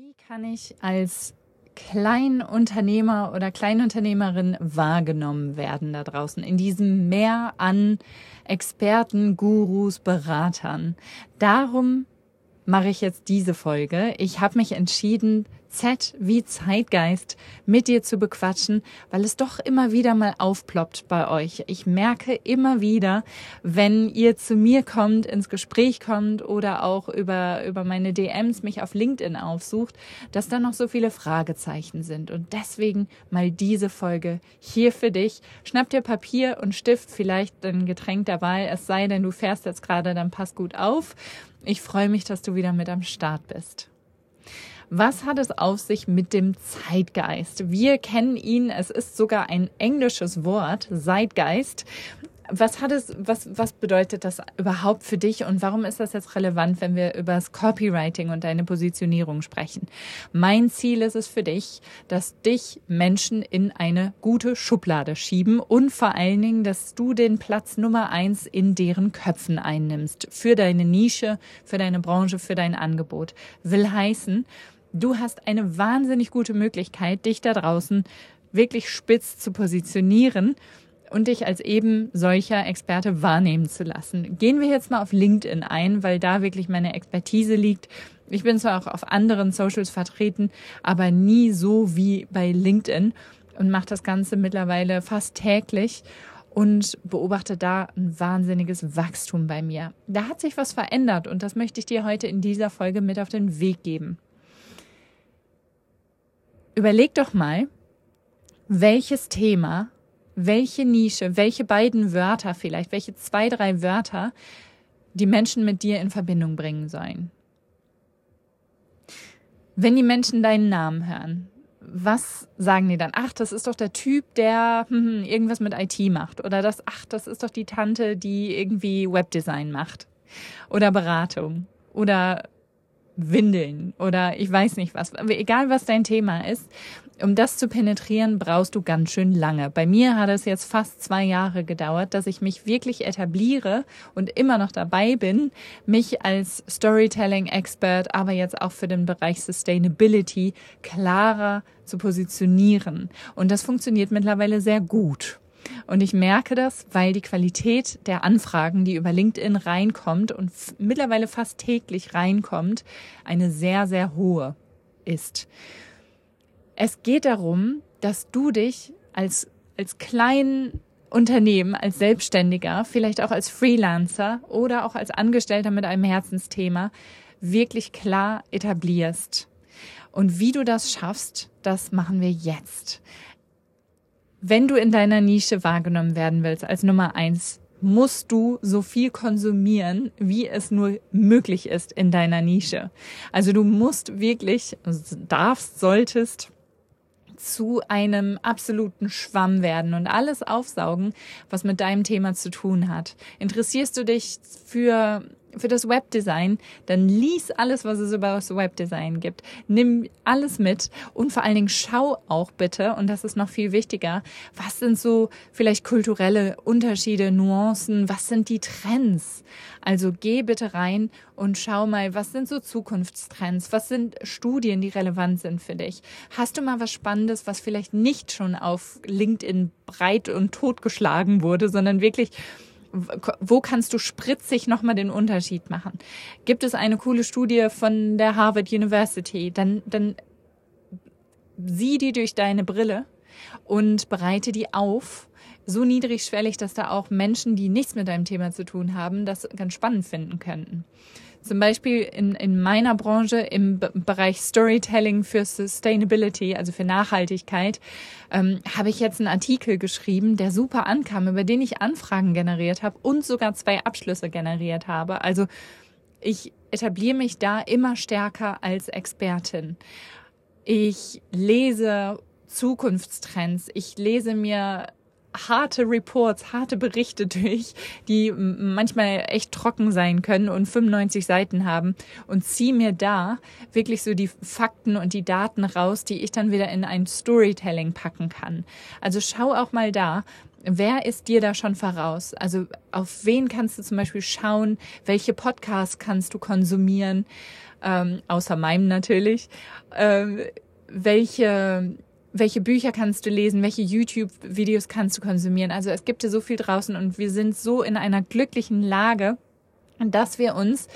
Wie kann ich als Kleinunternehmer oder Kleinunternehmerin wahrgenommen werden da draußen in diesem Meer an Experten, Gurus, Beratern? Darum mache ich jetzt diese Folge. Ich habe mich entschieden, Z wie Zeitgeist mit dir zu bequatschen, weil es doch immer wieder mal aufploppt bei euch. Ich merke immer wieder, wenn ihr zu mir kommt, ins Gespräch kommt oder auch über, über meine DMs mich auf LinkedIn aufsucht, dass da noch so viele Fragezeichen sind. Und deswegen mal diese Folge hier für dich. Schnapp dir Papier und Stift, vielleicht ein Getränk dabei. Es sei denn, du fährst jetzt gerade, dann pass gut auf. Ich freue mich, dass du wieder mit am Start bist. Was hat es auf sich mit dem Zeitgeist? Wir kennen ihn, es ist sogar ein englisches Wort, Zeitgeist. Was hat es, was, was bedeutet das überhaupt für dich und warum ist das jetzt relevant, wenn wir über das Copywriting und deine Positionierung sprechen? Mein Ziel ist es für dich, dass dich Menschen in eine gute Schublade schieben und vor allen Dingen, dass du den Platz Nummer eins in deren Köpfen einnimmst. Für deine Nische, für deine Branche, für dein Angebot. Will heißen, Du hast eine wahnsinnig gute Möglichkeit, dich da draußen wirklich spitz zu positionieren und dich als eben solcher Experte wahrnehmen zu lassen. Gehen wir jetzt mal auf LinkedIn ein, weil da wirklich meine Expertise liegt. Ich bin zwar auch auf anderen Socials vertreten, aber nie so wie bei LinkedIn und mache das Ganze mittlerweile fast täglich und beobachte da ein wahnsinniges Wachstum bei mir. Da hat sich was verändert und das möchte ich dir heute in dieser Folge mit auf den Weg geben. Überleg doch mal, welches Thema, welche Nische, welche beiden Wörter vielleicht, welche zwei, drei Wörter die Menschen mit dir in Verbindung bringen sollen. Wenn die Menschen deinen Namen hören, was sagen die dann? Ach, das ist doch der Typ, der hm, hm irgendwas mit IT macht. Oder das, ach, das ist doch die Tante, die irgendwie Webdesign macht. Oder Beratung. Oder Windeln oder ich weiß nicht was. Aber egal, was dein Thema ist, um das zu penetrieren, brauchst du ganz schön lange. Bei mir hat es jetzt fast zwei Jahre gedauert, dass ich mich wirklich etabliere und immer noch dabei bin, mich als Storytelling-Expert, aber jetzt auch für den Bereich Sustainability klarer zu positionieren. Und das funktioniert mittlerweile sehr gut. Und ich merke das, weil die Qualität der Anfragen, die über LinkedIn reinkommt und mittlerweile fast täglich reinkommt, eine sehr, sehr hohe ist. Es geht darum, dass du dich als, als kleinen Unternehmen, als Selbstständiger, vielleicht auch als Freelancer oder auch als Angestellter mit einem Herzensthema wirklich klar etablierst. Und wie du das schaffst, das machen wir jetzt. Wenn du in deiner Nische wahrgenommen werden willst als Nummer eins, musst du so viel konsumieren, wie es nur möglich ist in deiner Nische. Also du musst wirklich, darfst, solltest zu einem absoluten Schwamm werden und alles aufsaugen, was mit deinem Thema zu tun hat. Interessierst du dich für für das Webdesign, dann lies alles, was es über das Webdesign gibt. Nimm alles mit und vor allen Dingen schau auch bitte, und das ist noch viel wichtiger, was sind so vielleicht kulturelle Unterschiede, Nuancen, was sind die Trends? Also geh bitte rein und schau mal, was sind so Zukunftstrends, was sind Studien, die relevant sind für dich. Hast du mal was Spannendes, was vielleicht nicht schon auf LinkedIn breit und totgeschlagen wurde, sondern wirklich wo kannst du spritzig nochmal den Unterschied machen? Gibt es eine coole Studie von der Harvard University, dann, dann sieh die durch deine Brille und bereite die auf, so niedrigschwellig, dass da auch Menschen, die nichts mit deinem Thema zu tun haben, das ganz spannend finden könnten. Zum Beispiel in, in meiner Branche im B Bereich Storytelling für Sustainability, also für Nachhaltigkeit, ähm, habe ich jetzt einen Artikel geschrieben, der super ankam, über den ich Anfragen generiert habe und sogar zwei Abschlüsse generiert habe. Also ich etabliere mich da immer stärker als Expertin. Ich lese Zukunftstrends. Ich lese mir harte Reports, harte Berichte durch, die manchmal echt trocken sein können und 95 Seiten haben und ziehe mir da wirklich so die Fakten und die Daten raus, die ich dann wieder in ein Storytelling packen kann. Also schau auch mal da, Wer ist dir da schon voraus? Also auf wen kannst du zum Beispiel schauen? Welche Podcasts kannst du konsumieren? Ähm, außer meinem natürlich. Ähm, welche welche Bücher kannst du lesen, welche YouTube-Videos kannst du konsumieren. Also es gibt ja so viel draußen und wir sind so in einer glücklichen Lage, dass wir uns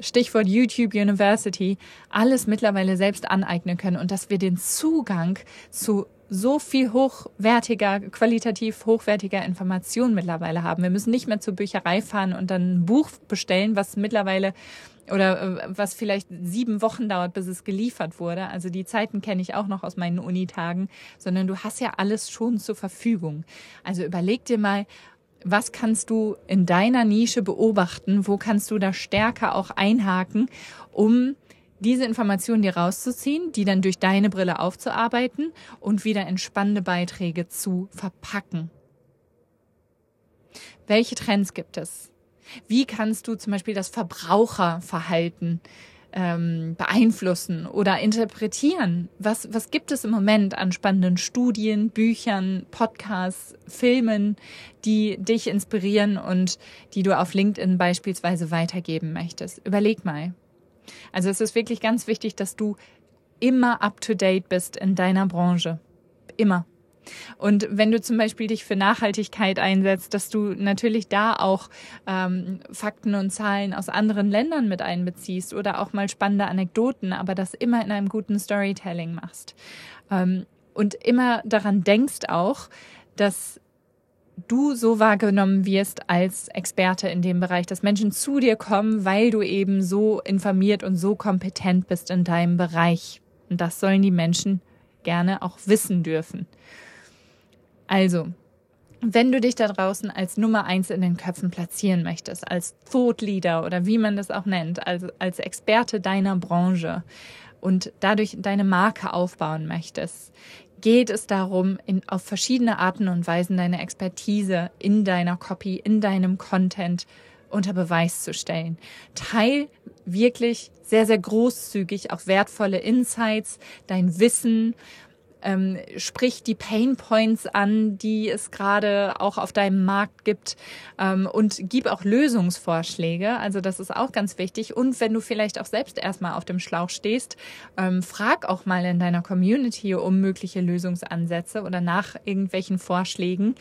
Stichwort YouTube University, alles mittlerweile selbst aneignen können und dass wir den Zugang zu so viel hochwertiger, qualitativ hochwertiger Information mittlerweile haben. Wir müssen nicht mehr zur Bücherei fahren und dann ein Buch bestellen, was mittlerweile oder äh, was vielleicht sieben Wochen dauert, bis es geliefert wurde. Also die Zeiten kenne ich auch noch aus meinen Unitagen, sondern du hast ja alles schon zur Verfügung. Also überleg dir mal, was kannst du in deiner Nische beobachten? Wo kannst du da stärker auch einhaken, um diese Informationen dir rauszuziehen, die dann durch deine Brille aufzuarbeiten und wieder in spannende Beiträge zu verpacken? Welche Trends gibt es? Wie kannst du zum Beispiel das Verbraucherverhalten ähm, beeinflussen oder interpretieren? Was, was gibt es im Moment an spannenden Studien, Büchern, Podcasts, Filmen, die dich inspirieren und die du auf LinkedIn beispielsweise weitergeben möchtest? Überleg mal. Also es ist wirklich ganz wichtig, dass du immer up-to-date bist in deiner Branche. Immer. Und wenn du zum Beispiel dich für Nachhaltigkeit einsetzt, dass du natürlich da auch ähm, Fakten und Zahlen aus anderen Ländern mit einbeziehst oder auch mal spannende Anekdoten, aber das immer in einem guten Storytelling machst. Ähm, und immer daran denkst auch, dass du so wahrgenommen wirst als Experte in dem Bereich, dass Menschen zu dir kommen, weil du eben so informiert und so kompetent bist in deinem Bereich. Und das sollen die Menschen gerne auch wissen dürfen. Also, wenn du dich da draußen als Nummer eins in den Köpfen platzieren möchtest, als Thought Leader oder wie man das auch nennt, also als Experte deiner Branche und dadurch deine Marke aufbauen möchtest, geht es darum, in, auf verschiedene Arten und Weisen deine Expertise in deiner Copy, in deinem Content unter Beweis zu stellen. Teil wirklich sehr, sehr großzügig auch wertvolle Insights, dein Wissen ähm, sprich die Pain Points an, die es gerade auch auf deinem Markt gibt ähm, und gib auch Lösungsvorschläge. Also das ist auch ganz wichtig. Und wenn du vielleicht auch selbst erstmal auf dem Schlauch stehst, ähm, frag auch mal in deiner Community um mögliche Lösungsansätze oder nach irgendwelchen Vorschlägen.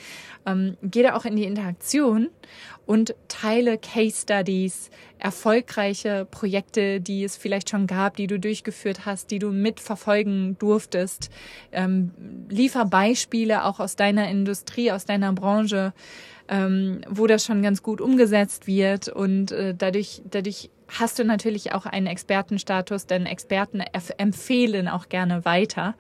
Ähm, geh da auch in die Interaktion und teile Case Studies, erfolgreiche Projekte, die es vielleicht schon gab, die du durchgeführt hast, die du mitverfolgen durftest. Ähm, liefer Beispiele auch aus deiner Industrie, aus deiner Branche, ähm, wo das schon ganz gut umgesetzt wird und äh, dadurch, dadurch hast du natürlich auch einen Expertenstatus, denn Experten empfehlen auch gerne weiter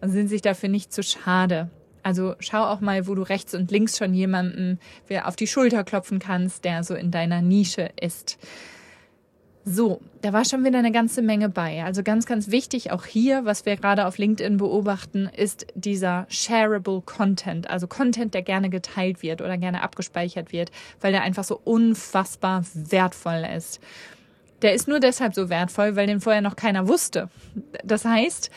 und sind sich dafür nicht zu schade. Also schau auch mal, wo du rechts und links schon jemanden auf die Schulter klopfen kannst, der so in deiner Nische ist. So, da war schon wieder eine ganze Menge bei. Also ganz, ganz wichtig auch hier, was wir gerade auf LinkedIn beobachten, ist dieser shareable Content, also Content, der gerne geteilt wird oder gerne abgespeichert wird, weil der einfach so unfassbar wertvoll ist. Der ist nur deshalb so wertvoll, weil den vorher noch keiner wusste. Das heißt,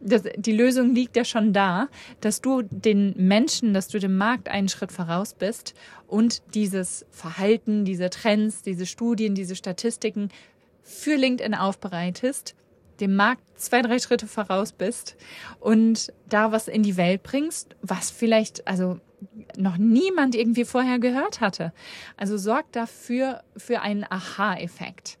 das, die Lösung liegt ja schon da, dass du den Menschen, dass du dem Markt einen Schritt voraus bist und dieses Verhalten, diese Trends, diese Studien, diese Statistiken für LinkedIn aufbereitest, dem Markt zwei, drei Schritte voraus bist und da was in die Welt bringst, was vielleicht, also noch niemand irgendwie vorher gehört hatte. Also sorg dafür für einen Aha-Effekt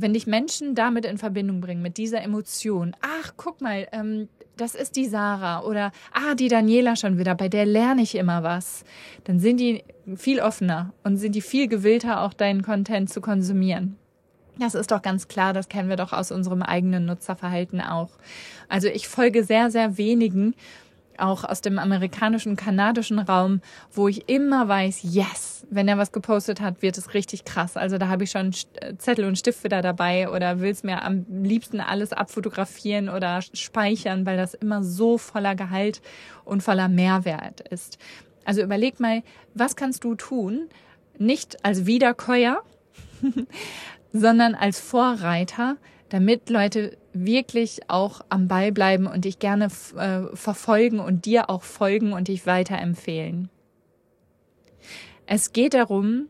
wenn dich Menschen damit in Verbindung bringen, mit dieser Emotion, ach, guck mal, ähm, das ist die Sarah oder ah, die Daniela schon wieder, bei der lerne ich immer was, dann sind die viel offener und sind die viel gewillter, auch deinen Content zu konsumieren. Das ist doch ganz klar, das kennen wir doch aus unserem eigenen Nutzerverhalten auch. Also ich folge sehr, sehr wenigen, auch aus dem amerikanischen, kanadischen Raum, wo ich immer weiß, yes, wenn er was gepostet hat, wird es richtig krass. Also da habe ich schon äh, Zettel und Stift wieder dabei oder will es mir am liebsten alles abfotografieren oder speichern, weil das immer so voller Gehalt und voller Mehrwert ist. Also überleg mal, was kannst du tun, nicht als Wiederkäuer, sondern als Vorreiter, damit Leute wirklich auch am Ball bleiben und dich gerne äh, verfolgen und dir auch folgen und dich weiterempfehlen. Es geht darum,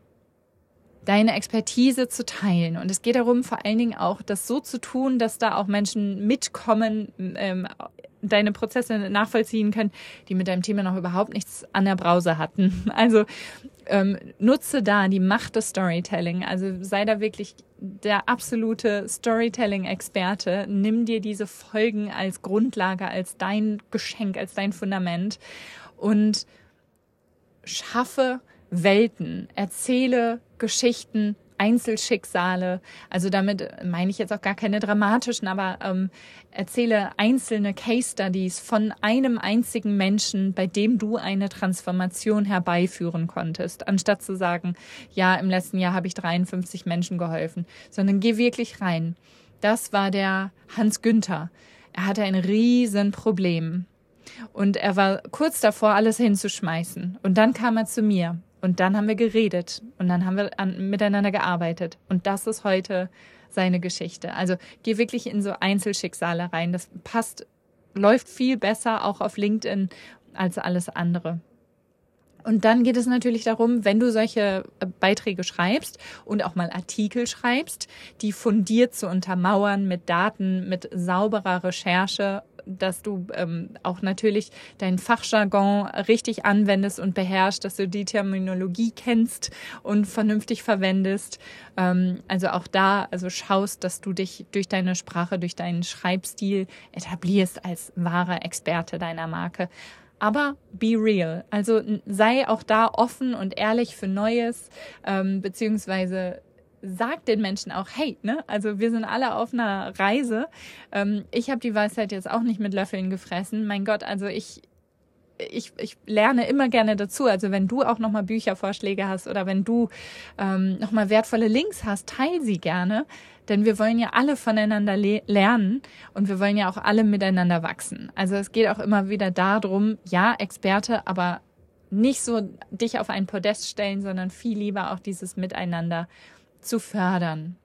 deine Expertise zu teilen. Und es geht darum, vor allen Dingen auch das so zu tun, dass da auch Menschen mitkommen, ähm, deine Prozesse nachvollziehen können, die mit deinem Thema noch überhaupt nichts an der Brause hatten. Also ähm, nutze da die Macht des Storytelling. Also sei da wirklich der absolute Storytelling-Experte. Nimm dir diese Folgen als Grundlage, als dein Geschenk, als dein Fundament und schaffe Welten, erzähle Geschichten, Einzelschicksale. Also damit meine ich jetzt auch gar keine dramatischen, aber ähm, erzähle einzelne Case Studies von einem einzigen Menschen, bei dem du eine Transformation herbeiführen konntest, anstatt zu sagen, ja, im letzten Jahr habe ich 53 Menschen geholfen, sondern geh wirklich rein. Das war der Hans Günther. Er hatte ein Riesenproblem. Und er war kurz davor, alles hinzuschmeißen. Und dann kam er zu mir und dann haben wir geredet und dann haben wir an, miteinander gearbeitet. Und das ist heute seine Geschichte. Also geh wirklich in so Einzelschicksale rein. Das passt, läuft viel besser auch auf LinkedIn als alles andere. Und dann geht es natürlich darum, wenn du solche äh, Beiträge schreibst und auch mal Artikel schreibst, die fundiert zu untermauern mit Daten, mit sauberer Recherche dass du ähm, auch natürlich deinen Fachjargon richtig anwendest und beherrschst, dass du die Terminologie kennst und vernünftig verwendest. Ähm, also auch da, also schaust, dass du dich durch deine Sprache, durch deinen Schreibstil etablierst als wahrer Experte deiner Marke aber be real. Also sei auch da offen und ehrlich für Neues, ähm, beziehungsweise sagt den Menschen auch, hey, ne, also wir sind alle auf einer Reise. Ähm, ich habe die Weisheit jetzt auch nicht mit Löffeln gefressen. Mein Gott, also ich, ich, ich lerne immer gerne dazu. Also wenn du auch nochmal Büchervorschläge hast oder wenn du ähm, nochmal wertvolle Links hast, teil sie gerne. Denn wir wollen ja alle voneinander le lernen und wir wollen ja auch alle miteinander wachsen. Also es geht auch immer wieder darum, ja, Experte, aber nicht so dich auf ein Podest stellen, sondern viel lieber auch dieses Miteinander zu fördern.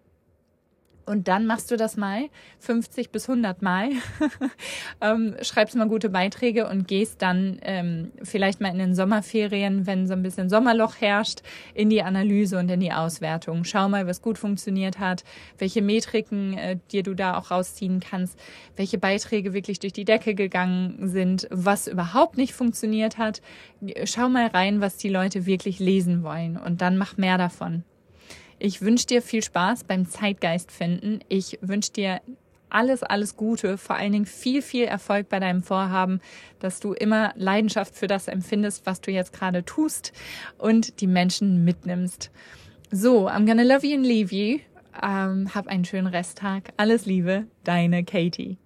Und dann machst du das mal 50 bis 100 Mal, ähm, schreibst mal gute Beiträge und gehst dann ähm, vielleicht mal in den Sommerferien, wenn so ein bisschen Sommerloch herrscht, in die Analyse und in die Auswertung. Schau mal, was gut funktioniert hat, welche Metriken äh, dir du da auch rausziehen kannst, welche Beiträge wirklich durch die Decke gegangen sind, was überhaupt nicht funktioniert hat. Schau mal rein, was die Leute wirklich lesen wollen und dann mach mehr davon. Ich wünsche dir viel Spaß beim Zeitgeist finden. Ich wünsche dir alles, alles Gute, vor allen Dingen viel, viel Erfolg bei deinem Vorhaben, dass du immer Leidenschaft für das empfindest, was du jetzt gerade tust und die Menschen mitnimmst. So, I'm gonna love you and leave you. Ähm, hab einen schönen Resttag. Alles Liebe, deine Katie.